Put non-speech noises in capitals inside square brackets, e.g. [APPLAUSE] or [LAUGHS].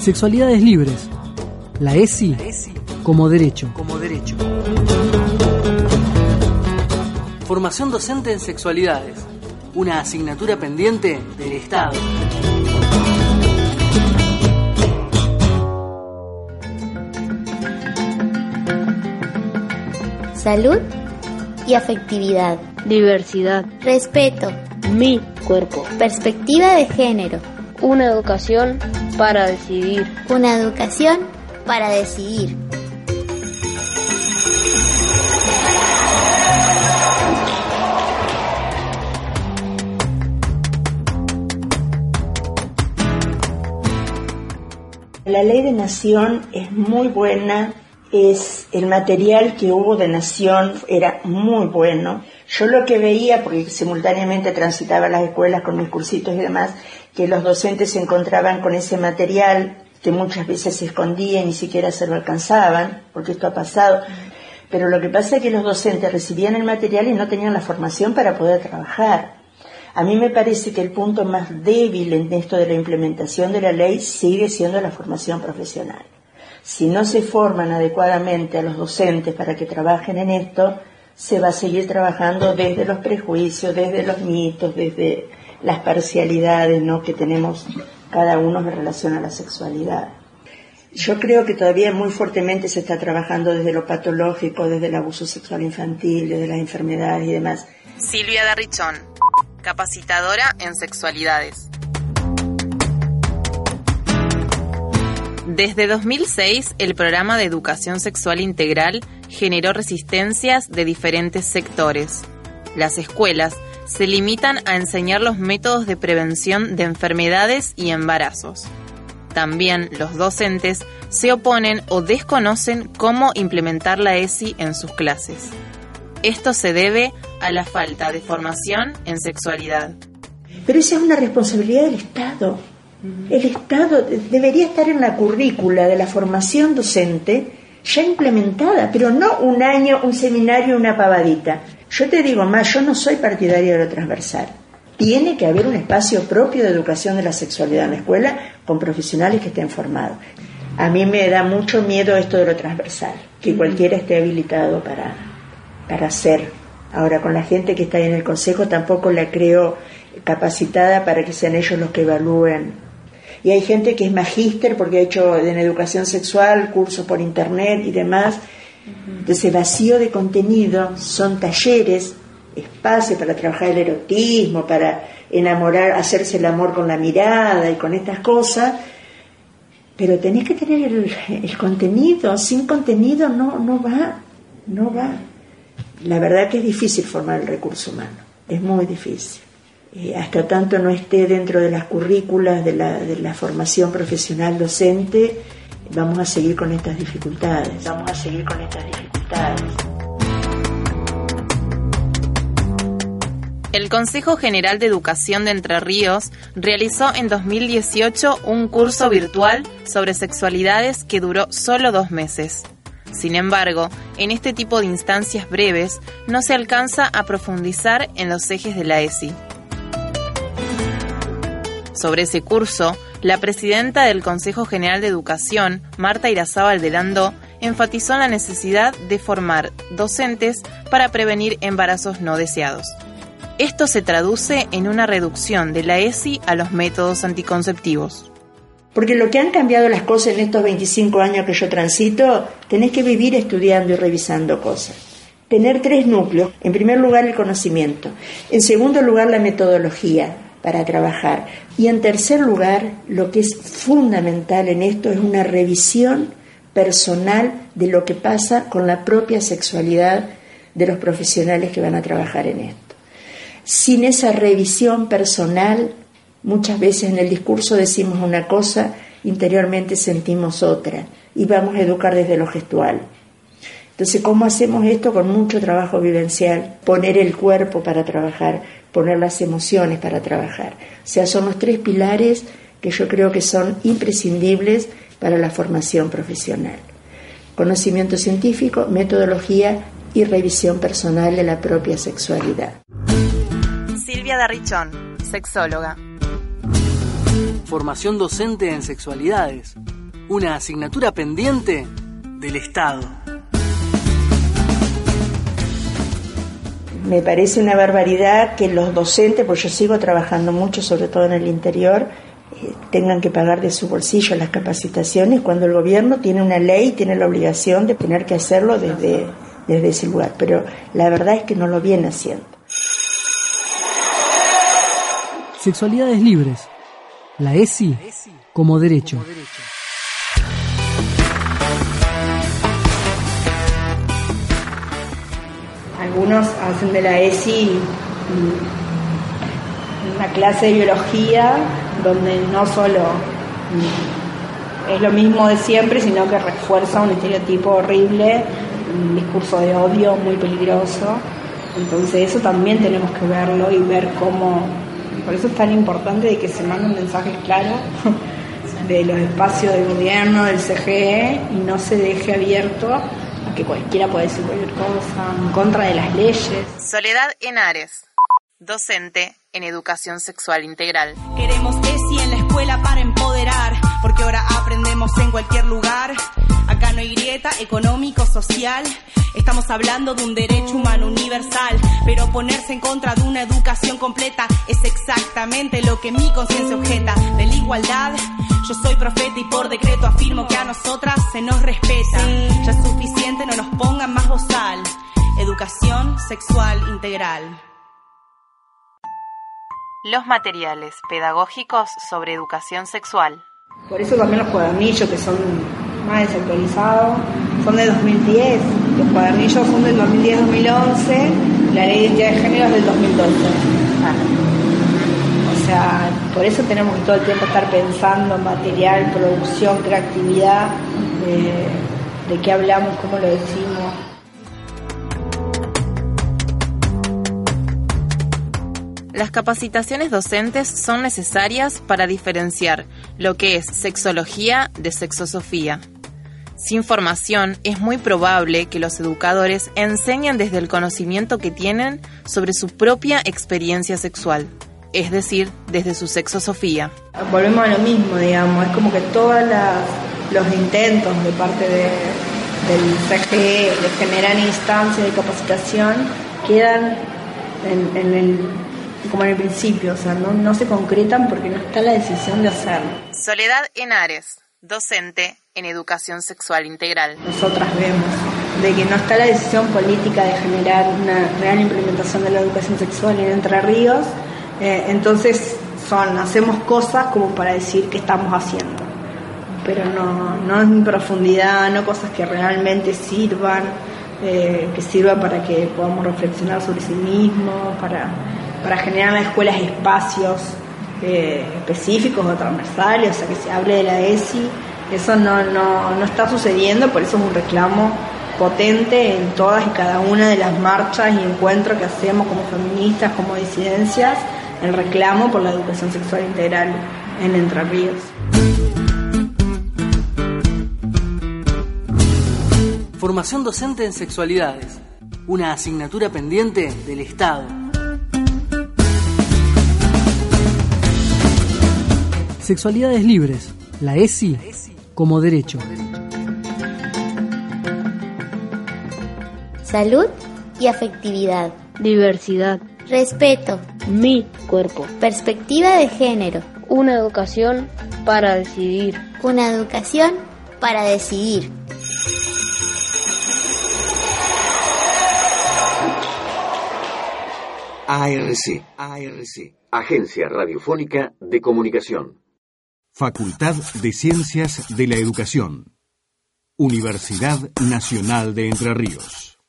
Sexualidades libres. La ESI, como derecho. Como derecho. Formación docente en sexualidades. Una asignatura pendiente del Estado. Salud y afectividad. Diversidad. Respeto. Mi cuerpo. Perspectiva de género. Una educación para decidir. Una educación para decidir. La ley de nación es muy buena, es el material que hubo de nación era muy bueno. Yo lo que veía, porque simultáneamente transitaba las escuelas con mis cursitos y demás, que los docentes se encontraban con ese material que muchas veces se escondía y ni siquiera se lo alcanzaban, porque esto ha pasado. Pero lo que pasa es que los docentes recibían el material y no tenían la formación para poder trabajar. A mí me parece que el punto más débil en esto de la implementación de la ley sigue siendo la formación profesional. Si no se forman adecuadamente a los docentes para que trabajen en esto, se va a seguir trabajando desde los prejuicios, desde los mitos, desde las parcialidades ¿no? que tenemos cada uno en relación a la sexualidad. Yo creo que todavía muy fuertemente se está trabajando desde lo patológico, desde el abuso sexual infantil, desde las enfermedades y demás. Silvia Darrichón, capacitadora en sexualidades. Desde 2006, el programa de educación sexual integral generó resistencias de diferentes sectores. Las escuelas se limitan a enseñar los métodos de prevención de enfermedades y embarazos. También los docentes se oponen o desconocen cómo implementar la ESI en sus clases. Esto se debe a la falta de formación en sexualidad. Pero esa es una responsabilidad del Estado. El Estado debería estar en la currícula de la formación docente ya implementada, pero no un año, un seminario, una pavadita. Yo te digo más, yo no soy partidaria de lo transversal. Tiene que haber un espacio propio de educación de la sexualidad en la escuela con profesionales que estén formados. A mí me da mucho miedo esto de lo transversal, que cualquiera esté habilitado para, para hacer. Ahora, con la gente que está ahí en el consejo tampoco la creo capacitada para que sean ellos los que evalúen y hay gente que es magíster porque ha hecho en educación sexual cursos por internet y demás. Entonces, vacío de contenido son talleres, espacios para trabajar el erotismo, para enamorar, hacerse el amor con la mirada y con estas cosas. Pero tenés que tener el, contenido, sin contenido no, no va, no va. La verdad que es difícil formar el recurso humano, es muy difícil. Eh, hasta tanto no esté dentro de las currículas de la, de la formación profesional docente, vamos a seguir con estas dificultades. Vamos a seguir con estas dificultades. El Consejo General de Educación de Entre Ríos realizó en 2018 un curso virtual sobre sexualidades que duró solo dos meses. Sin embargo, en este tipo de instancias breves no se alcanza a profundizar en los ejes de la ESI. Sobre ese curso, la presidenta del Consejo General de Educación, Marta Irazábal de Landó, enfatizó la necesidad de formar docentes para prevenir embarazos no deseados. Esto se traduce en una reducción de la ESI a los métodos anticonceptivos. Porque lo que han cambiado las cosas en estos 25 años que yo transito, tenés que vivir estudiando y revisando cosas. Tener tres núcleos. En primer lugar, el conocimiento. En segundo lugar, la metodología para trabajar. Y en tercer lugar, lo que es fundamental en esto es una revisión personal de lo que pasa con la propia sexualidad de los profesionales que van a trabajar en esto. Sin esa revisión personal, muchas veces en el discurso decimos una cosa, interiormente sentimos otra y vamos a educar desde lo gestual. Entonces, ¿cómo hacemos esto? Con mucho trabajo vivencial, poner el cuerpo para trabajar, poner las emociones para trabajar. O sea, son los tres pilares que yo creo que son imprescindibles para la formación profesional. Conocimiento científico, metodología y revisión personal de la propia sexualidad. Silvia Darrichón, sexóloga. Formación docente en sexualidades. una asignatura pendiente del Estado. Me parece una barbaridad que los docentes, pues yo sigo trabajando mucho, sobre todo en el interior, eh, tengan que pagar de su bolsillo las capacitaciones cuando el gobierno tiene una ley y tiene la obligación de tener que hacerlo desde, desde ese lugar. Pero la verdad es que no lo viene haciendo. Sexualidades libres. La ESI como derecho. Algunos hacen de la ESI una clase de biología donde no solo es lo mismo de siempre, sino que refuerza un estereotipo horrible, un discurso de odio muy peligroso. Entonces eso también tenemos que verlo y ver cómo, por eso es tan importante de que se manden mensajes claros [LAUGHS] de los espacios de gobierno, del CGE, y no se deje abierto que cualquiera pueda decir cualquier cosa en contra de las leyes. Soledad Henares, docente en educación sexual integral. Queremos ESI en la escuela para empoderar, porque ahora aprendemos en cualquier lugar. Acá no hay grieta económico-social. Estamos hablando de un derecho humano universal, pero ponerse en contra de una educación completa es exactamente lo que mi conciencia objeta. De la igualdad, yo soy profeta y por decreto afirmo que a nosotras se nos respeta. Ya es suficiente, no nos pongan más bozal. Educación sexual integral. Los materiales pedagógicos sobre educación sexual. Por eso también los cuadernillos que son más desactualizados son de 2010, los cuadernillos son del 2010-2011, la ley de identidad de género es del 2012. Por eso tenemos que todo el tiempo estar pensando en material, producción, creatividad, de, de qué hablamos, cómo lo decimos. Las capacitaciones docentes son necesarias para diferenciar lo que es sexología de sexosofía. Sin formación, es muy probable que los educadores enseñen desde el conocimiento que tienen sobre su propia experiencia sexual, es decir, desde su sexosofía. Volvemos a lo mismo, digamos, es como que todos los intentos de parte de, del CGE de generar instancias de capacitación quedan en, en el como en el principio, o sea, no, no se concretan porque no está la decisión de hacerlo. Soledad Henares, docente en educación sexual integral. Nosotras vemos de que no está la decisión política de generar una real implementación de la educación sexual en Entre Ríos, eh, entonces son, hacemos cosas como para decir que estamos haciendo, pero no, no en profundidad, no cosas que realmente sirvan, eh, que sirvan para que podamos reflexionar sobre sí mismos, para para generar en las escuelas espacios eh, específicos o transversales, o sea, que se hable de la ESI. Eso no, no, no está sucediendo, por eso es un reclamo potente en todas y cada una de las marchas y encuentros que hacemos como feministas, como disidencias, el reclamo por la educación sexual integral en Entre Ríos. Formación docente en sexualidades, una asignatura pendiente del Estado. Sexualidades libres. La ESI como derecho. Salud y afectividad. Diversidad. Respeto. Mi cuerpo. Perspectiva de género. Una educación para decidir. Una educación para decidir. ARC, ARC, Agencia Radiofónica de Comunicación. Facultad de Ciencias de la Educación. Universidad Nacional de Entre Ríos.